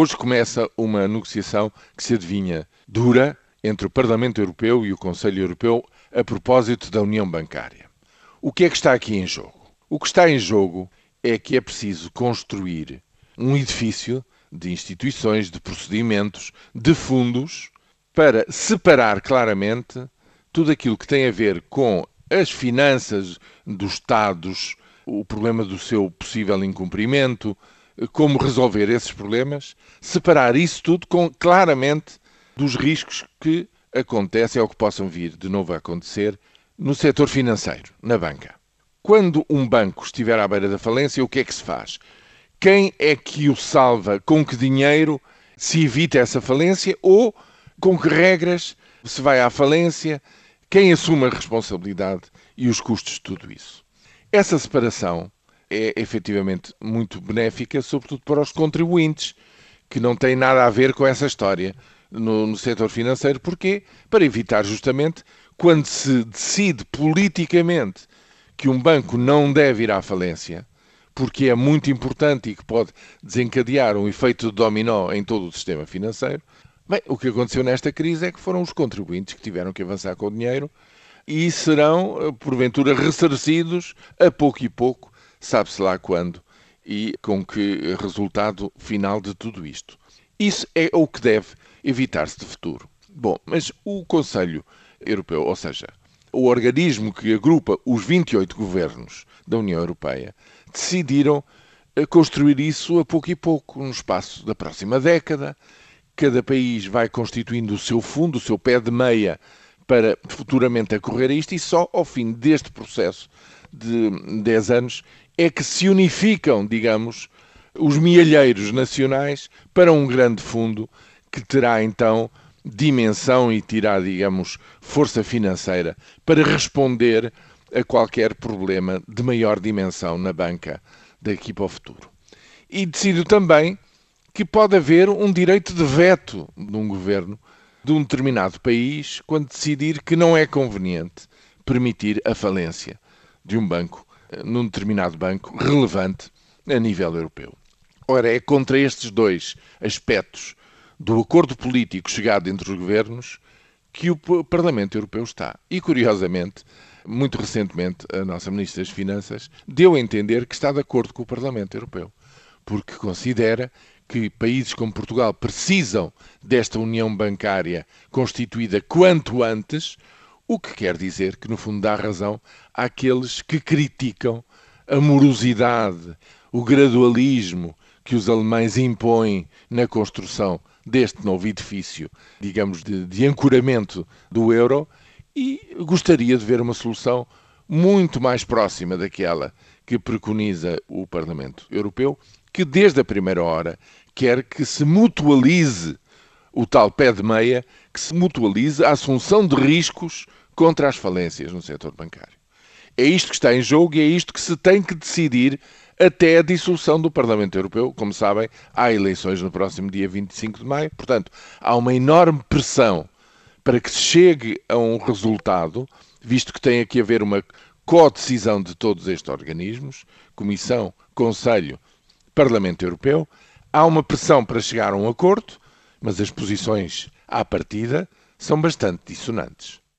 Hoje começa uma negociação que se adivinha dura entre o Parlamento Europeu e o Conselho Europeu a propósito da União Bancária. O que é que está aqui em jogo? O que está em jogo é que é preciso construir um edifício de instituições, de procedimentos, de fundos, para separar claramente tudo aquilo que tem a ver com as finanças dos Estados, o problema do seu possível incumprimento, como resolver esses problemas, separar isso tudo com, claramente dos riscos que acontecem ou que possam vir de novo a acontecer no setor financeiro, na banca. Quando um banco estiver à beira da falência, o que é que se faz? Quem é que o salva? Com que dinheiro se evita essa falência? Ou com que regras se vai à falência? Quem assume a responsabilidade e os custos de tudo isso? Essa separação é efetivamente muito benéfica, sobretudo para os contribuintes, que não têm nada a ver com essa história no, no setor financeiro. Porquê? Para evitar justamente quando se decide politicamente que um banco não deve ir à falência, porque é muito importante e que pode desencadear um efeito dominó em todo o sistema financeiro. Bem, o que aconteceu nesta crise é que foram os contribuintes que tiveram que avançar com o dinheiro e serão, porventura, ressarcidos a pouco e pouco sabe-se lá quando e com que resultado final de tudo isto. Isso é o que deve evitar-se de futuro. Bom, mas o Conselho Europeu, ou seja, o organismo que agrupa os 28 governos da União Europeia, decidiram eh, construir isso a pouco e pouco, no espaço da próxima década. Cada país vai constituindo o seu fundo, o seu pé de meia, para futuramente acorrer a isto, e só ao fim deste processo de 10 anos é que se unificam, digamos, os mielheiros nacionais para um grande fundo que terá então dimensão e terá, digamos, força financeira para responder a qualquer problema de maior dimensão na banca daqui para o futuro. E decido também que pode haver um direito de veto de um governo de um determinado país quando decidir que não é conveniente permitir a falência de um banco num determinado banco relevante a nível europeu. Ora, é contra estes dois aspectos do acordo político chegado entre os governos que o Parlamento Europeu está. E, curiosamente, muito recentemente, a nossa Ministra das Finanças deu a entender que está de acordo com o Parlamento Europeu, porque considera que países como Portugal precisam desta união bancária constituída quanto antes, o que quer dizer que, no fundo, dá razão àqueles que criticam a morosidade, o gradualismo que os alemães impõem na construção deste novo edifício, digamos, de, de ancoramento do euro, e gostaria de ver uma solução muito mais próxima daquela que preconiza o Parlamento Europeu, que desde a primeira hora quer que se mutualize o tal pé de meia, que se mutualize a assunção de riscos contra as falências no setor bancário. É isto que está em jogo e é isto que se tem que decidir até a dissolução do Parlamento Europeu. Como sabem, há eleições no próximo dia 25 de maio, portanto, há uma enorme pressão para que se chegue a um resultado, visto que tem aqui a haver uma co-decisão de todos estes organismos Comissão, Conselho, Parlamento Europeu. Há uma pressão para chegar a um acordo, mas as posições à partida são bastante dissonantes.